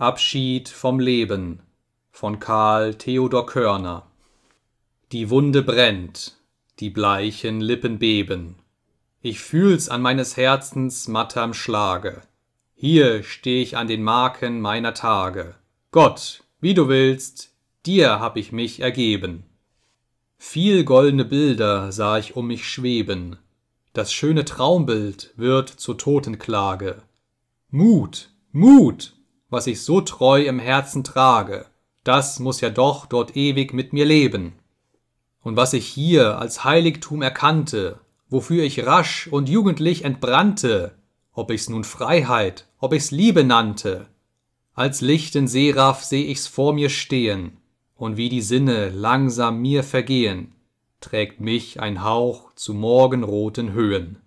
Abschied vom Leben von Karl Theodor Körner Die Wunde brennt, die bleichen Lippen beben. Ich fühl's an meines Herzens matterm Schlage. Hier steh ich an den Marken meiner Tage. Gott, wie du willst, dir hab ich mich ergeben. Viel goldene Bilder sah ich um mich schweben. Das schöne Traumbild wird zur Totenklage. Mut, Mut, was ich so treu im Herzen trage, das muss ja doch dort ewig mit mir leben. Und was ich hier als Heiligtum erkannte, wofür ich rasch und jugendlich entbrannte, ob ich's nun Freiheit, ob ich's Liebe nannte, als lichten Seraph seh ich's vor mir stehen, und wie die Sinne langsam mir vergehen, trägt mich ein Hauch zu morgenroten Höhen.